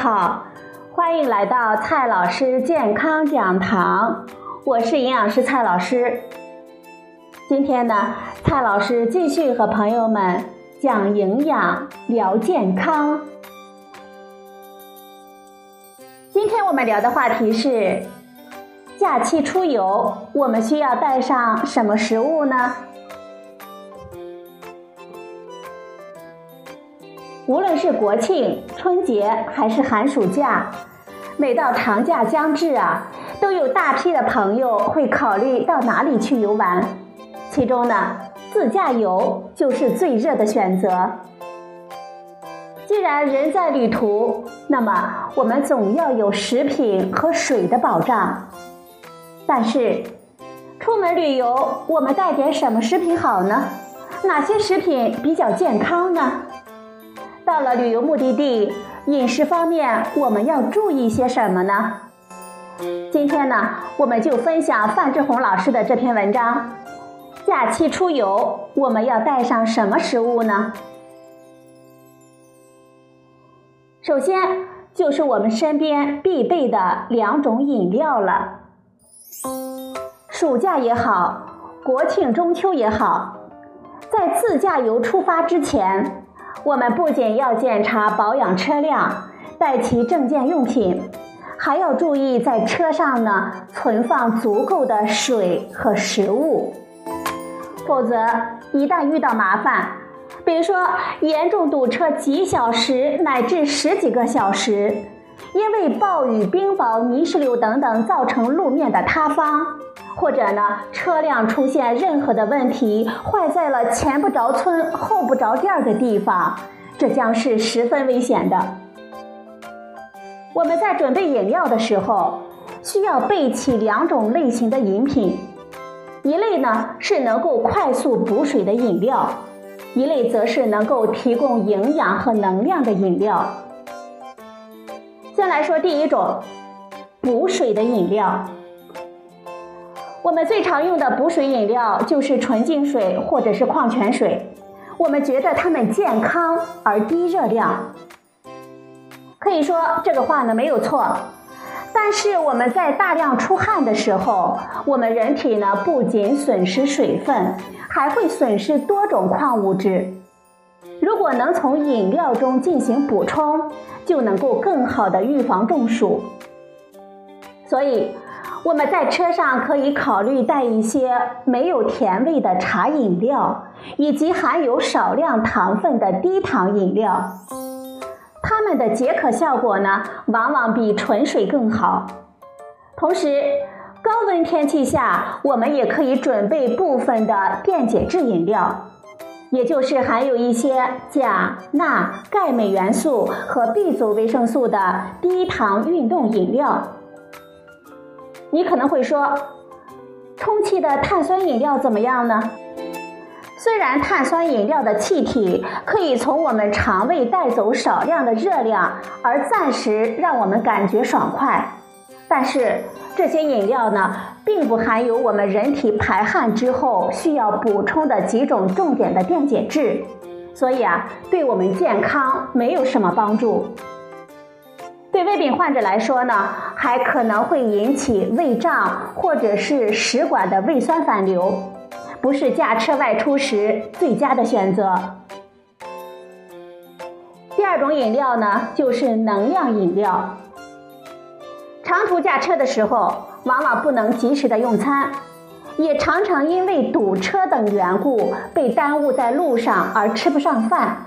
好，欢迎来到蔡老师健康讲堂，我是营养师蔡老师。今天呢，蔡老师继续和朋友们讲营养、聊健康。今天我们聊的话题是：假期出游，我们需要带上什么食物呢？无论是国庆、春节还是寒暑假，每到长假将至啊，都有大批的朋友会考虑到哪里去游玩。其中呢，自驾游就是最热的选择。既然人在旅途，那么我们总要有食品和水的保障。但是，出门旅游，我们带点什么食品好呢？哪些食品比较健康呢？到了旅游目的地，饮食方面我们要注意些什么呢？今天呢，我们就分享范志红老师的这篇文章。假期出游，我们要带上什么食物呢？首先就是我们身边必备的两种饮料了。暑假也好，国庆中秋也好，在自驾游出发之前。我们不仅要检查保养车辆，带齐证件用品，还要注意在车上呢存放足够的水和食物。否则，一旦遇到麻烦，比如说严重堵车几小时乃至十几个小时，因为暴雨、冰雹、泥石流等等造成路面的塌方。或者呢，车辆出现任何的问题，坏在了前不着村后不着店的地方，这将是十分危险的。我们在准备饮料的时候，需要备齐两种类型的饮品，一类呢是能够快速补水的饮料，一类则是能够提供营养和能量的饮料。先来说第一种，补水的饮料。我们最常用的补水饮料就是纯净水或者是矿泉水，我们觉得它们健康而低热量。可以说这个话呢没有错，但是我们在大量出汗的时候，我们人体呢不仅损失水分，还会损失多种矿物质。如果能从饮料中进行补充，就能够更好的预防中暑。所以。我们在车上可以考虑带一些没有甜味的茶饮料，以及含有少量糖分的低糖饮料。它们的解渴效果呢，往往比纯水更好。同时，高温天气下，我们也可以准备部分的电解质饮料，也就是含有一些钾、钠、钙、镁元素和 B 族维生素的低糖运动饮料。你可能会说，充气的碳酸饮料怎么样呢？虽然碳酸饮料的气体可以从我们肠胃带走少量的热量，而暂时让我们感觉爽快，但是这些饮料呢，并不含有我们人体排汗之后需要补充的几种重点的电解质，所以啊，对我们健康没有什么帮助。对胃病患者来说呢，还可能会引起胃胀或者是食管的胃酸反流，不是驾车外出时最佳的选择。第二种饮料呢，就是能量饮料。长途驾车的时候，往往不能及时的用餐，也常常因为堵车等缘故被耽误在路上而吃不上饭。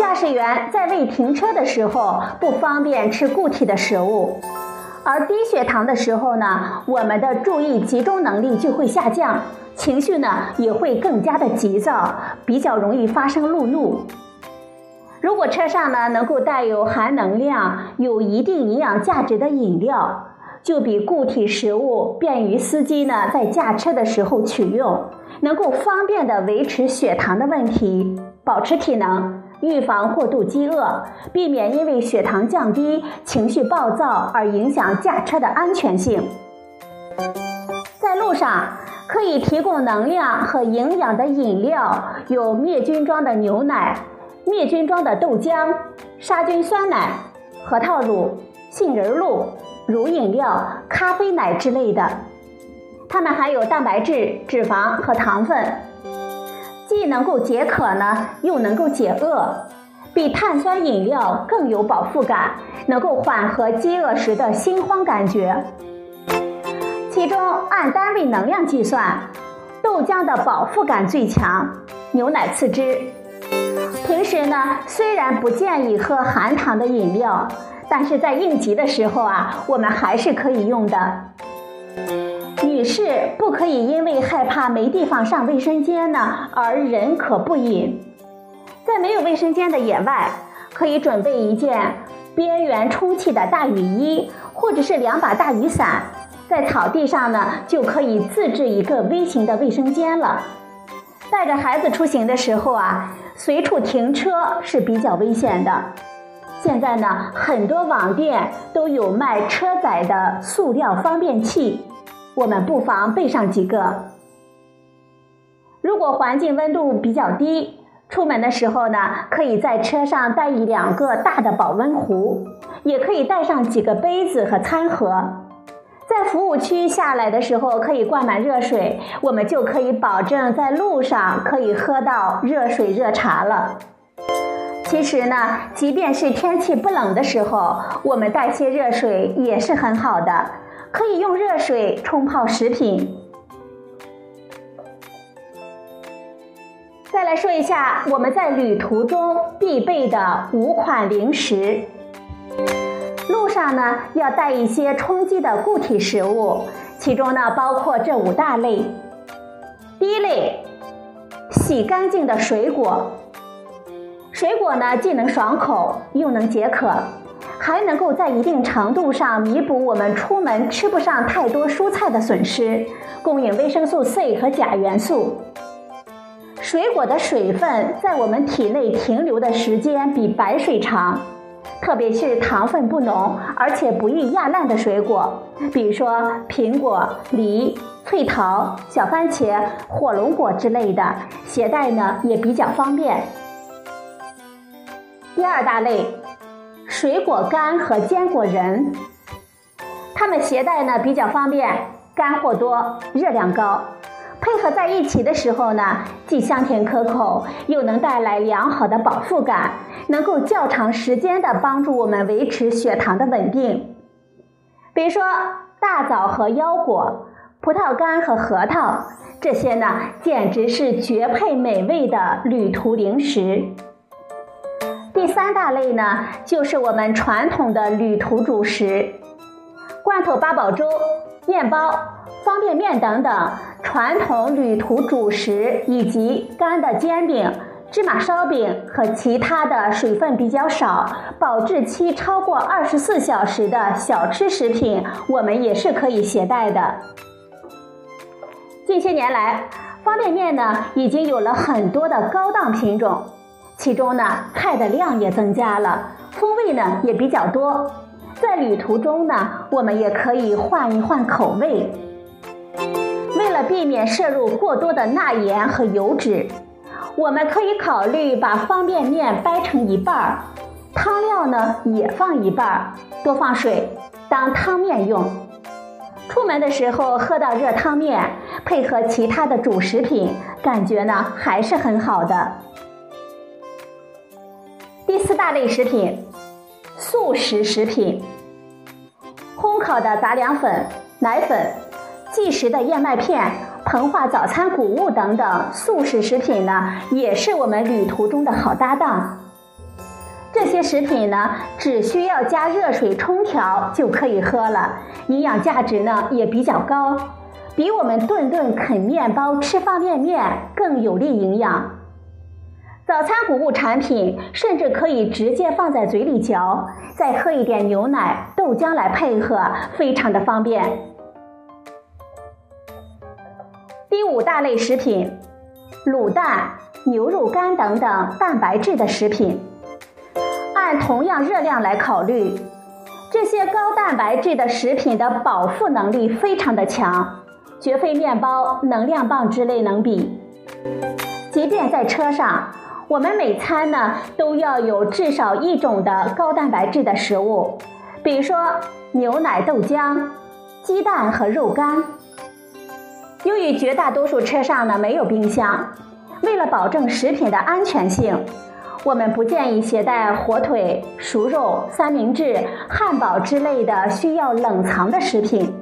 驾驶员在未停车的时候不方便吃固体的食物，而低血糖的时候呢，我们的注意集中能力就会下降，情绪呢也会更加的急躁，比较容易发生路怒。如果车上呢能够带有含能量、有一定营养价值的饮料，就比固体食物便于司机呢在驾车的时候取用，能够方便的维持血糖的问题，保持体能。预防过度饥饿，避免因为血糖降低、情绪暴躁而影响驾车的安全性。在路上可以提供能量和营养的饮料有灭菌装的牛奶、灭菌装的豆浆、杀菌酸奶、核桃乳、杏仁露、乳饮料、咖啡奶之类的。它们含有蛋白质、脂肪和糖分，既能够解渴呢，又能够解饿，比碳酸饮料更有饱腹感，能够缓和饥饿时的心慌感觉。其中按单位能量计算，豆浆的饱腹感最强，牛奶次之。平时呢，虽然不建议喝含糖的饮料，但是在应急的时候啊，我们还是可以用的。女士不可以因为害怕没地方上卫生间呢而忍可不饮。在没有卫生间的野外，可以准备一件边缘充气的大雨衣，或者是两把大雨伞。在草地上呢，就可以自制一个微型的卫生间了。带着孩子出行的时候啊，随处停车是比较危险的。现在呢，很多网店都有卖车载的塑料方便器，我们不妨备上几个。如果环境温度比较低，出门的时候呢，可以在车上带一两个大的保温壶，也可以带上几个杯子和餐盒。在服务区下来的时候，可以灌满热水，我们就可以保证在路上可以喝到热水热茶了。其实呢，即便是天气不冷的时候，我们带些热水也是很好的，可以用热水冲泡食品。再来说一下我们在旅途中必备的五款零食。路上呢要带一些充饥的固体食物，其中呢包括这五大类。第一类，洗干净的水果。水果呢既能爽口，又能解渴，还能够在一定程度上弥补我们出门吃不上太多蔬菜的损失，供应维生素 C 和钾元素。水果的水分在我们体内停留的时间比白水长。特别是糖分不浓，而且不易压烂的水果，比如说苹果、梨、脆桃、小番茄、火龙果之类的，携带呢也比较方便。第二大类，水果干和坚果仁，它们携带呢比较方便，干货多，热量高。配合在一起的时候呢，既香甜可口，又能带来良好的饱腹感，能够较长时间的帮助我们维持血糖的稳定。比如说大枣和腰果、葡萄干和核桃，这些呢简直是绝配美味的旅途零食。三大类呢，就是我们传统的旅途主食：罐头八宝粥、面包、方便面等等。传统旅途主食以及干的煎饼、芝麻烧饼和其他的水分比较少、保质期超过二十四小时的小吃食品，我们也是可以携带的。近些年来，方便面呢已经有了很多的高档品种，其中呢菜的量也增加了，风味呢也比较多。在旅途中呢，我们也可以换一换口味。为了避免摄入过多的钠盐和油脂，我们可以考虑把方便面掰成一半儿，汤料呢也放一半儿，多放水当汤面用。出门的时候喝到热汤面，配合其他的主食品，感觉呢还是很好的。第四大类食品，速食食品，烘烤的杂粮粉、奶粉。即食的燕麦片、膨化早餐谷物等等速食食品呢，也是我们旅途中的好搭档。这些食品呢，只需要加热水冲调就可以喝了，营养价值呢也比较高，比我们顿顿啃面包、吃方便面更有利营养。早餐谷物产品甚至可以直接放在嘴里嚼，再喝一点牛奶、豆浆来配合，非常的方便。第五大类食品，卤蛋、牛肉干等等蛋白质的食品，按同样热量来考虑，这些高蛋白质的食品的饱腹能力非常的强，绝非面包、能量棒之类能比。即便在车上，我们每餐呢都要有至少一种的高蛋白质的食物，比如说牛奶、豆浆、鸡蛋和肉干。由于绝大多数车上呢没有冰箱，为了保证食品的安全性，我们不建议携带火腿、熟肉、三明治、汉堡之类的需要冷藏的食品。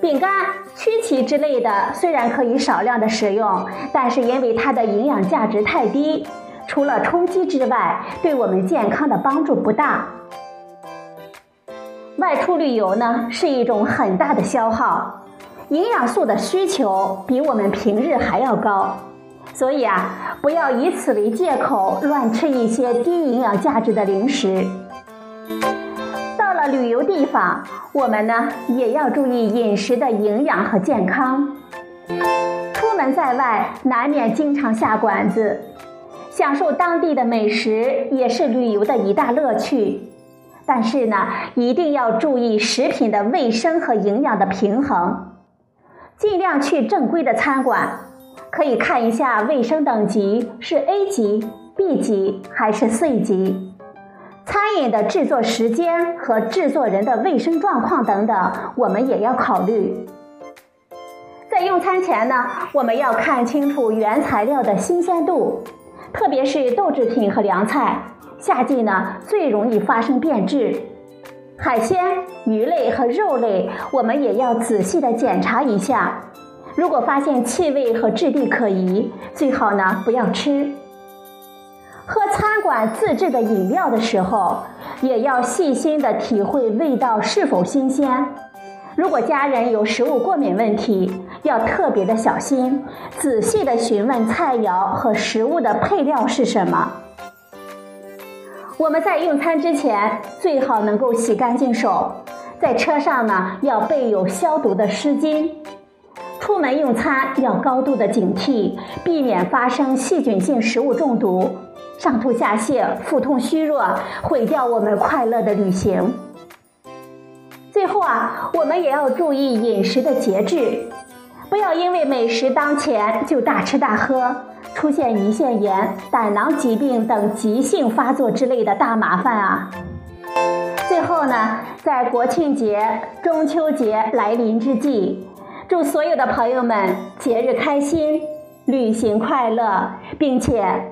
饼干、曲奇之类的虽然可以少量的食用，但是因为它的营养价值太低，除了充饥之外，对我们健康的帮助不大。外出旅游呢是一种很大的消耗，营养素的需求比我们平日还要高，所以啊，不要以此为借口乱吃一些低营养价值的零食。旅游地方，我们呢也要注意饮食的营养和健康。出门在外，难免经常下馆子，享受当地的美食也是旅游的一大乐趣。但是呢，一定要注意食品的卫生和营养的平衡，尽量去正规的餐馆，可以看一下卫生等级是 A 级、B 级还是 C 级。餐饮的制作时间和制作人的卫生状况等等，我们也要考虑。在用餐前呢，我们要看清楚原材料的新鲜度，特别是豆制品和凉菜，夏季呢最容易发生变质。海鲜、鱼类和肉类，我们也要仔细的检查一下，如果发现气味和质地可疑，最好呢不要吃。喝餐馆自制的饮料的时候，也要细心的体会味道是否新鲜。如果家人有食物过敏问题，要特别的小心，仔细的询问菜肴和食物的配料是什么。我们在用餐之前最好能够洗干净手，在车上呢要备有消毒的湿巾。出门用餐要高度的警惕，避免发生细菌性食物中毒。上吐下泻、腹痛虚弱，毁掉我们快乐的旅行。最后啊，我们也要注意饮食的节制，不要因为美食当前就大吃大喝，出现胰腺炎、胆囊疾病等急性发作之类的大麻烦啊。最后呢，在国庆节、中秋节来临之际，祝所有的朋友们节日开心，旅行快乐，并且。